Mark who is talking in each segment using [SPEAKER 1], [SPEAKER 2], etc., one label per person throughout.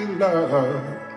[SPEAKER 1] unrequited love.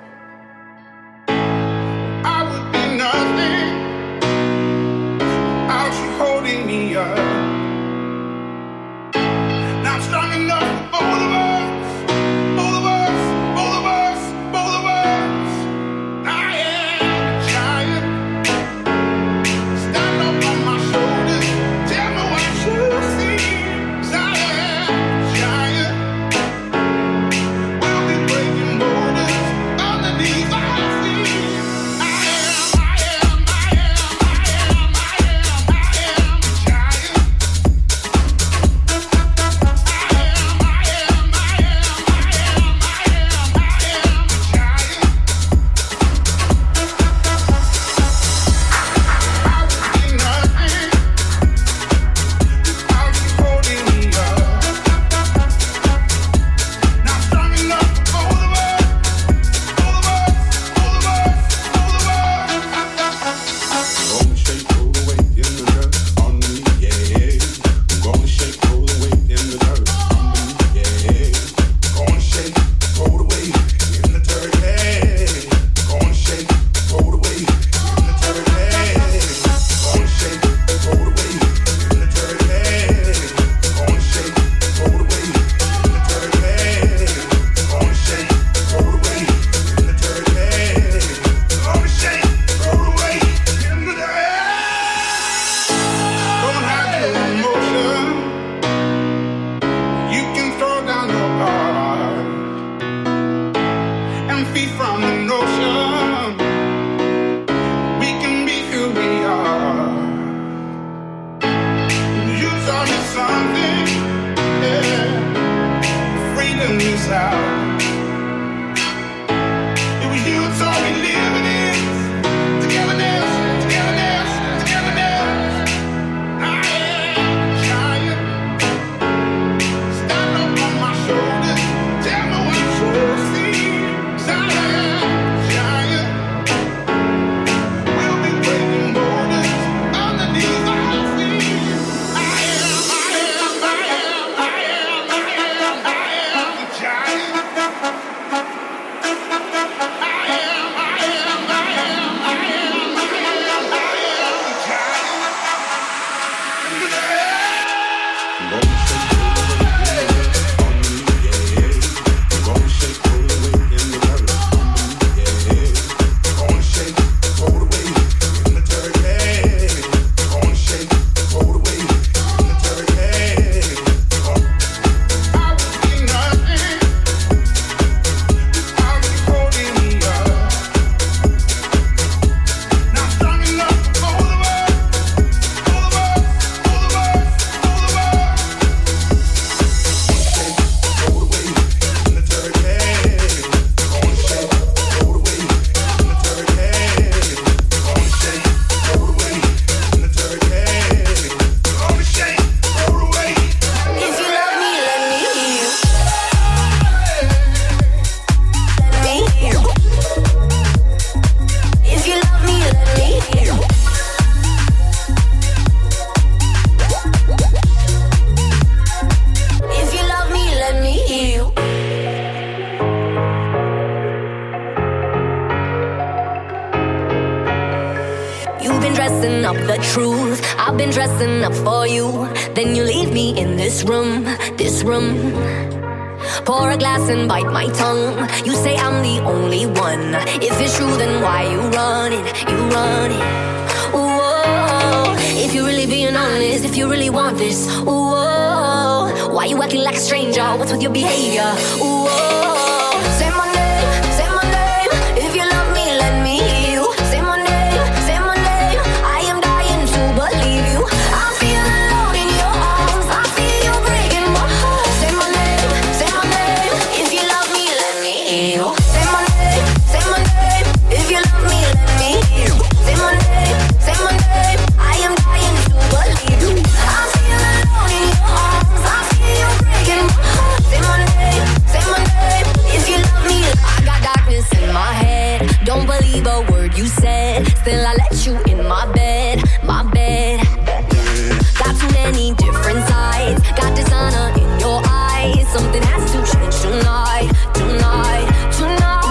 [SPEAKER 1] bite my tongue. You
[SPEAKER 2] say I'm the only one. If it's true, then why you running? You running? Whoa. If you're really being honest, if you really want this, whoa. Why you acting like a stranger? What's with your behavior? Whoa. till I let you in my bed, my bed. Got too many different sides, got dishonor in your eyes. Something has to change tonight, tonight, tonight.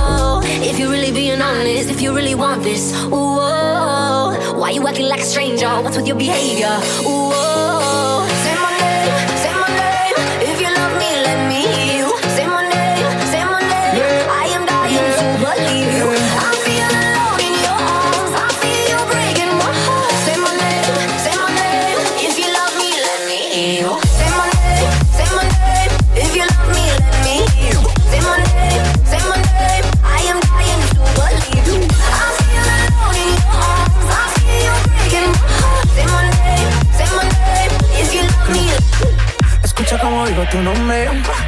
[SPEAKER 2] Oh, if you're really being honest, if you really want this, ooh, oh, why you acting like a stranger? What's
[SPEAKER 3] with your behavior? Ooh. Oh,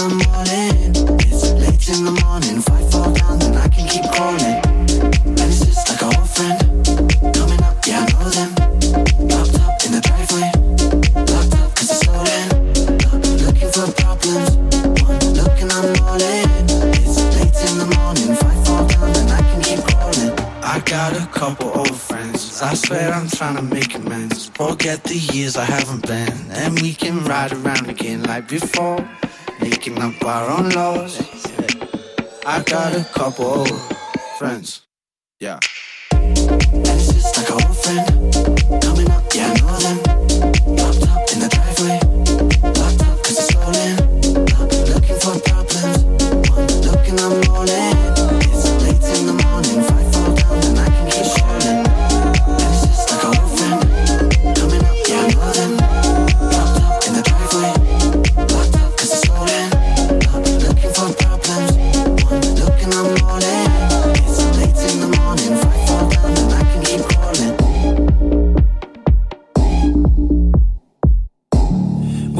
[SPEAKER 3] It's late in the morning. If I fall down, then I can keep. And it's just like old friend coming up. Yeah, I know them. Up in the driveway, locked up 'cause it's. Looking for problems. It's late in the morning. If I fall down, then I can keep. I
[SPEAKER 4] got a couple old friends. I swear I'm trying to make amends. Forget the years I haven't been, and we can ride around again like before picking up our own laws. I got a couple friends. Yeah.
[SPEAKER 3] and It's just like a old friend coming up. Yeah, I know them. Popped up in the driveway. Locked up cause it's rolling. Looking for problems. One look and I'm.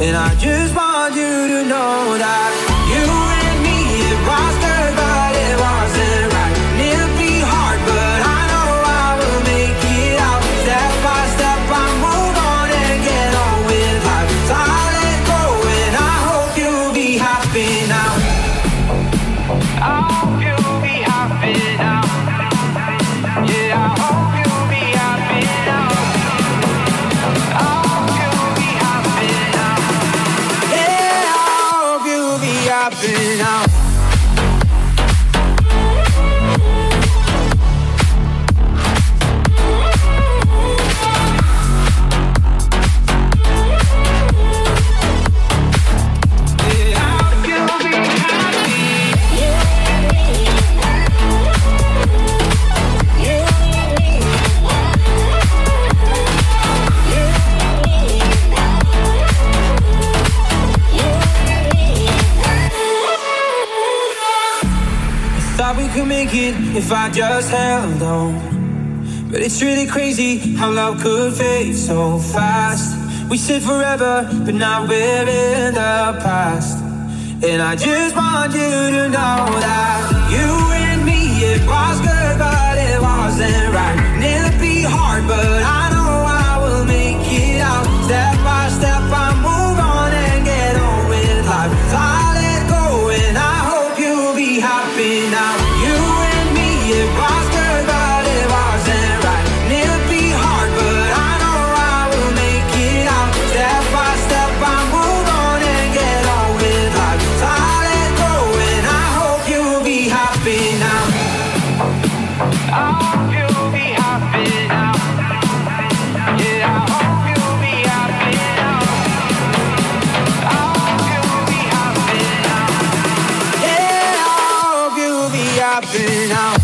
[SPEAKER 5] And I just want you to know that you if I just held on. But it's really crazy how love could fade so fast. We said forever, but now we're in the past. And I just want you to know that you and me, it was good, but it wasn't right. And it'll be hard, but you'll be happy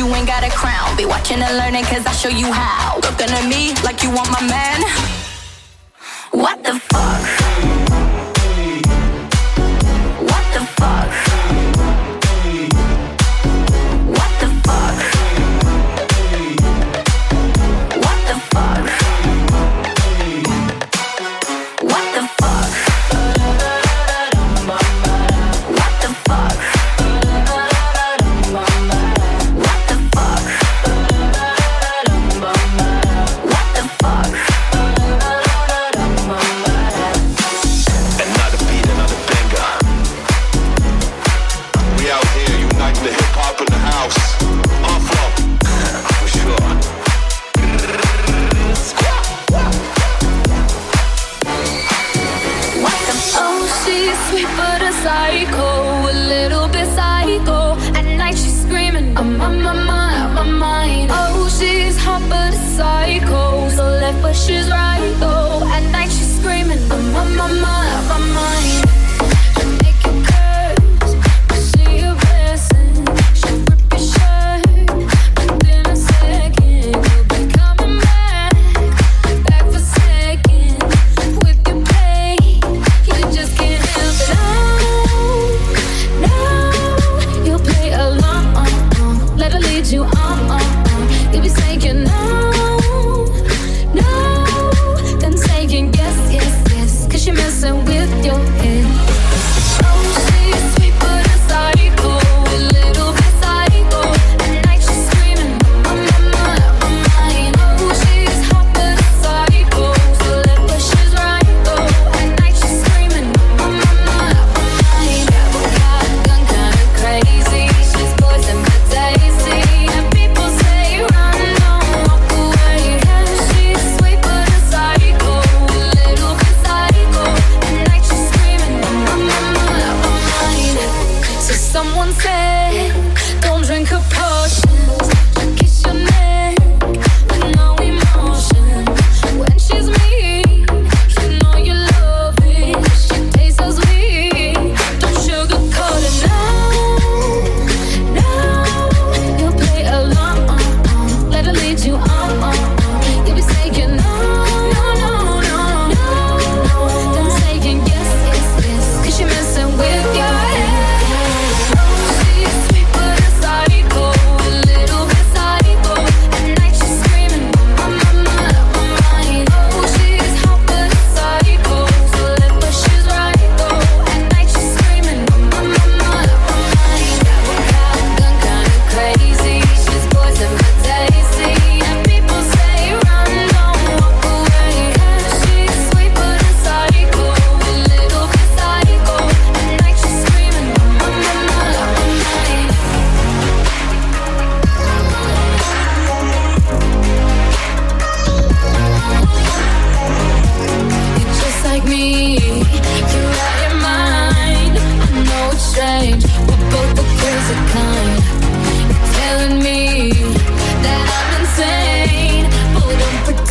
[SPEAKER 5] you
[SPEAKER 2] ain't got a crown. Be watching and learning, cause I show you how. Looking at me like you want my man. What the fuck?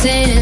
[SPEAKER 6] pretend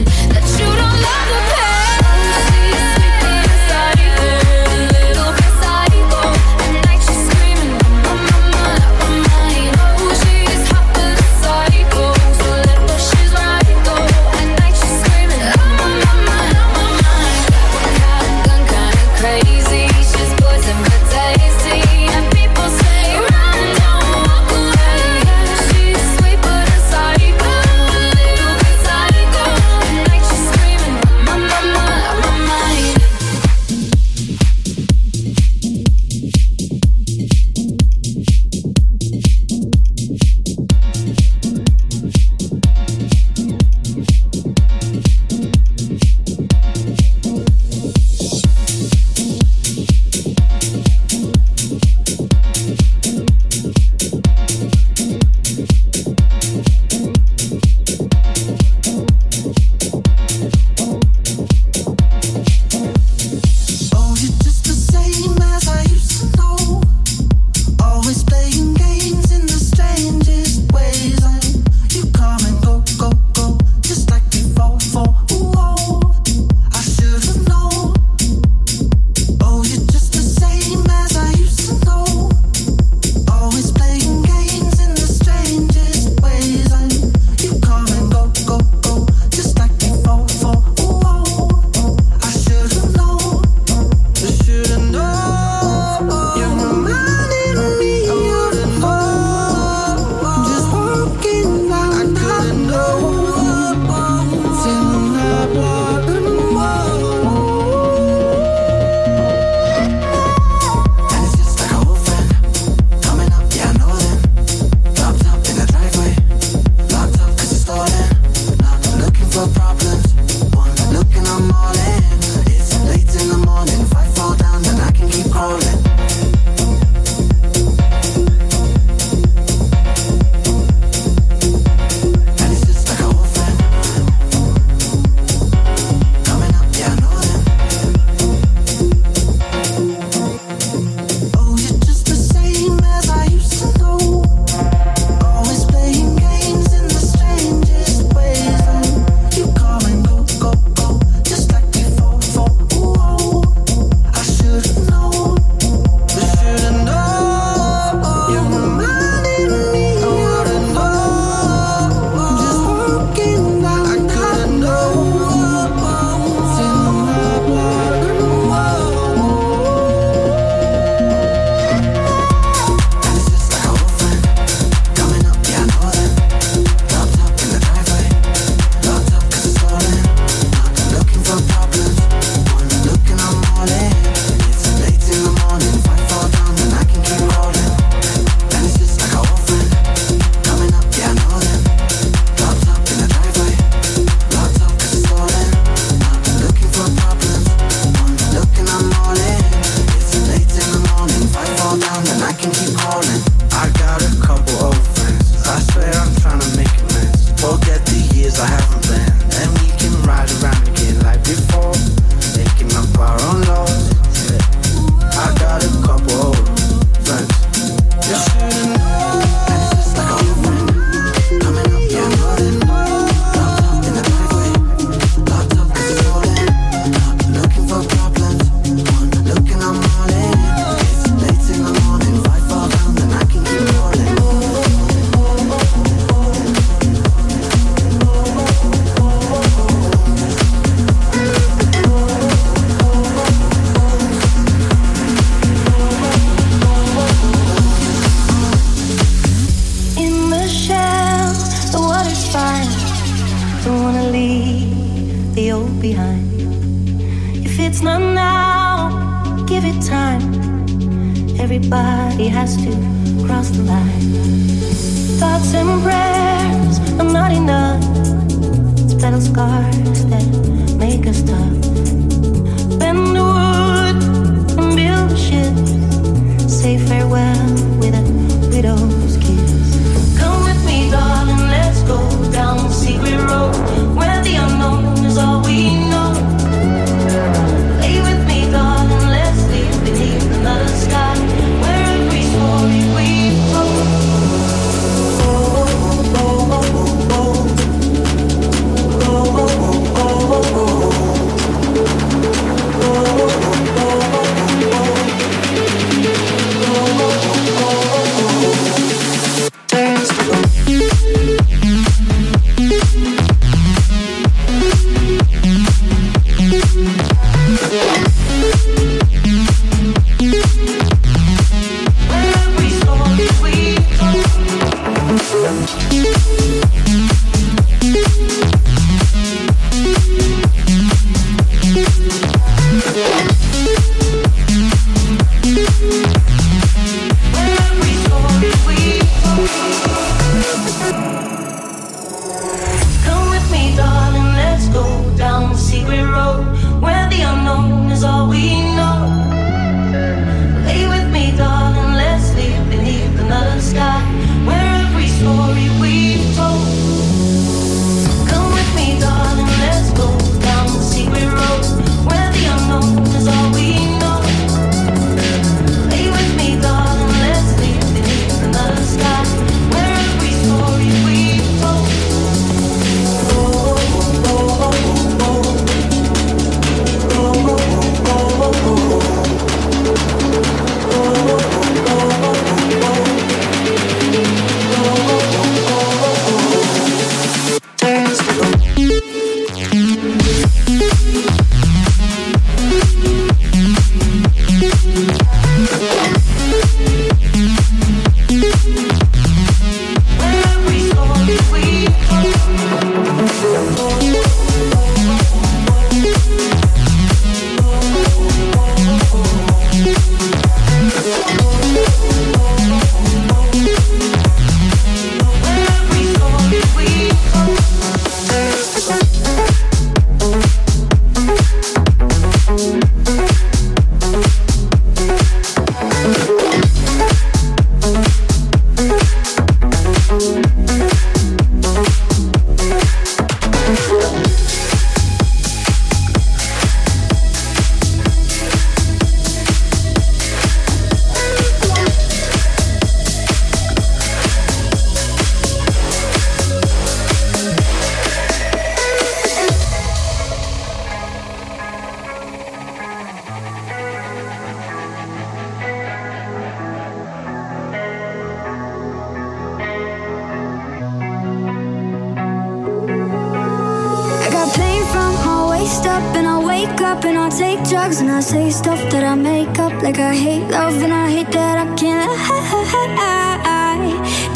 [SPEAKER 7] I say stuff that I make up, like I hate love and I hate that I can't. I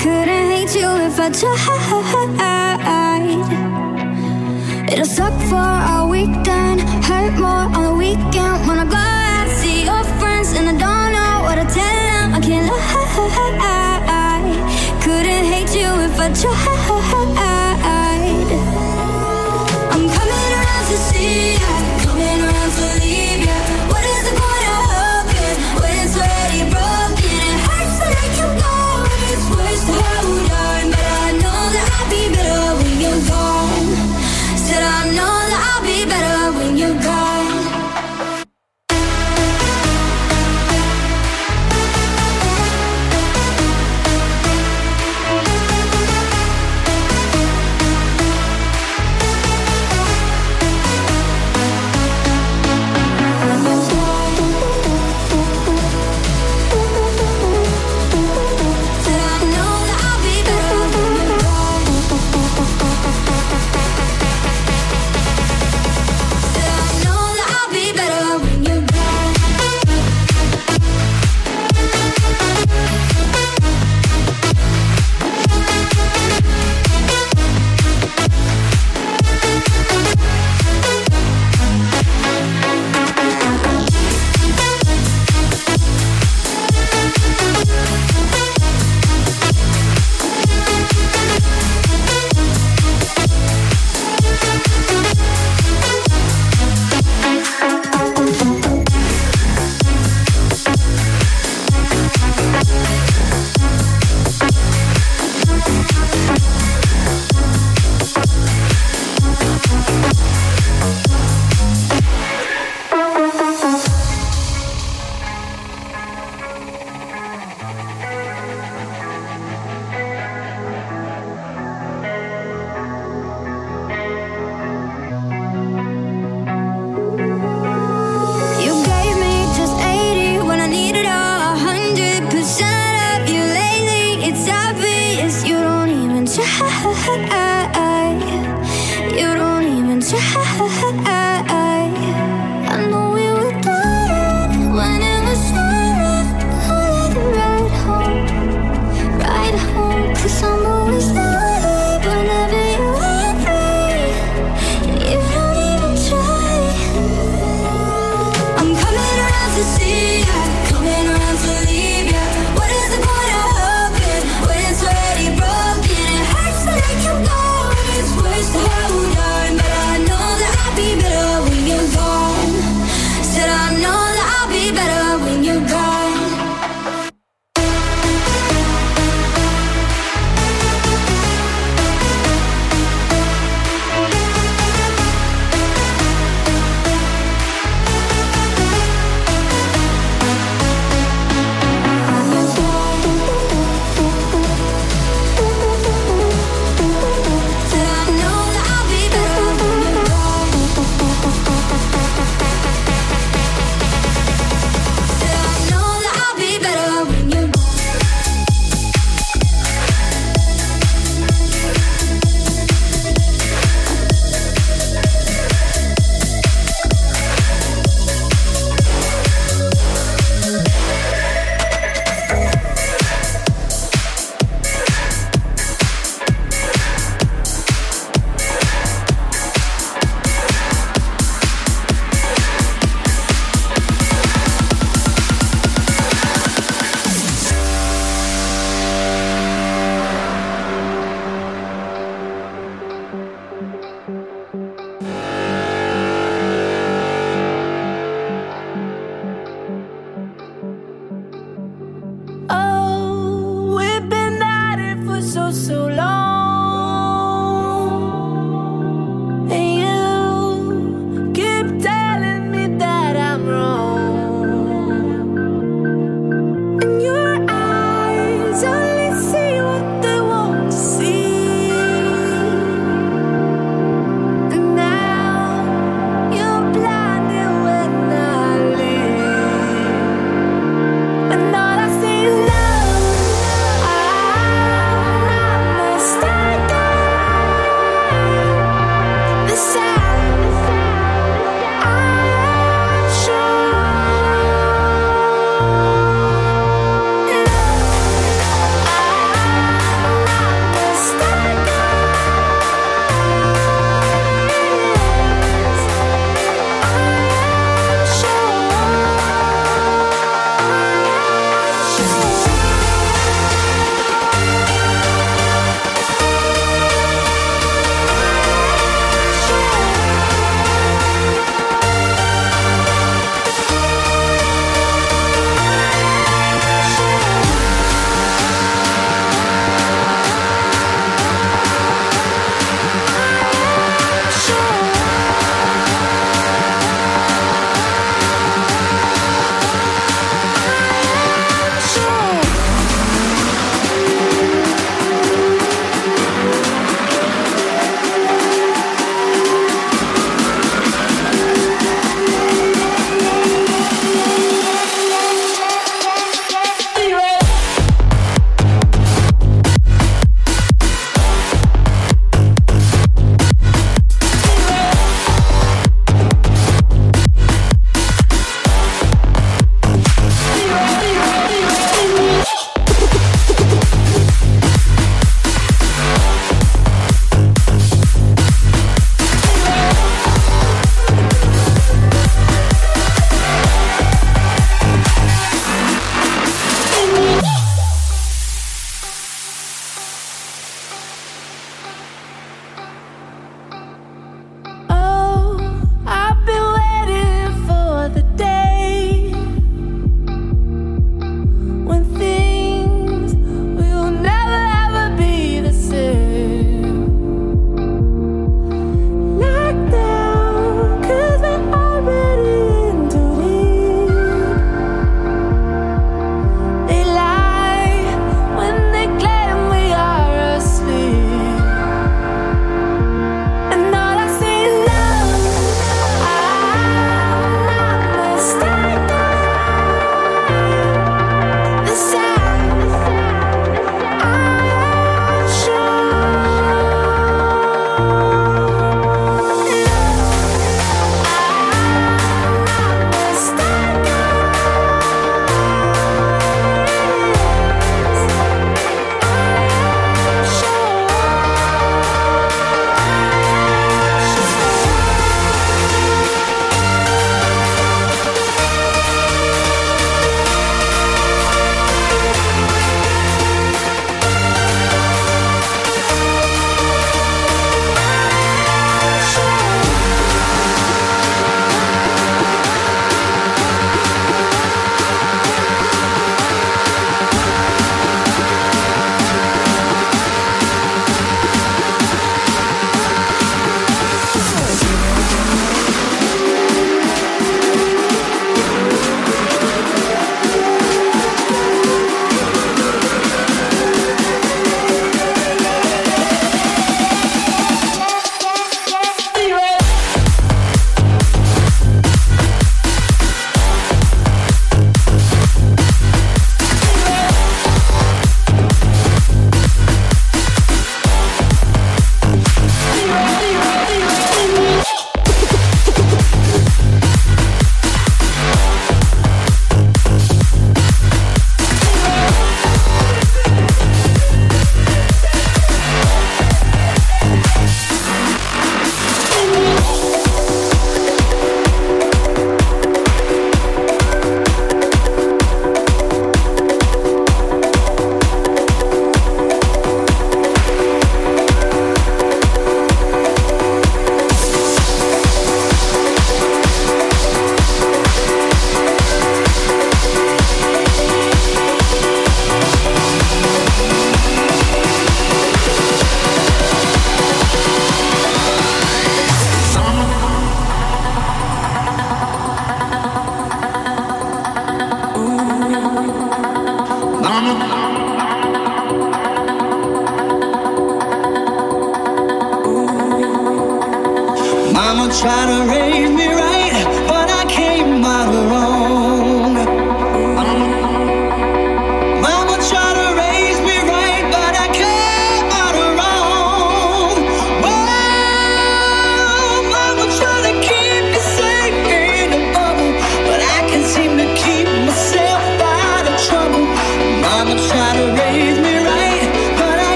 [SPEAKER 7] couldn't hate you if I tried. It'll suck for a weekend, hurt more on the weekend when I go out, see your friends, and I don't know what to tell them. I can't lie. Couldn't hate you if I tried. I'm coming around to see you.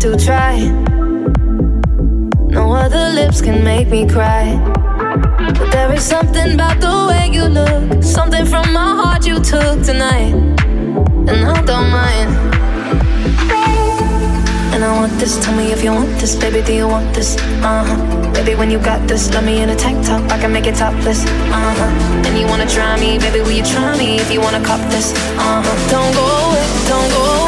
[SPEAKER 7] to
[SPEAKER 2] try. No other lips can make me cry. But there is something about the way you look, something from my heart you took tonight, and I don't mind. And I want this, tell me if you want this, baby, do you want this? Uh-huh. Baby, when you got this, love me in a tank top, I can make it topless. Uh-huh. And you wanna try me, baby, will you try me if you wanna cop this? Uh-huh. Don't go away, don't go away.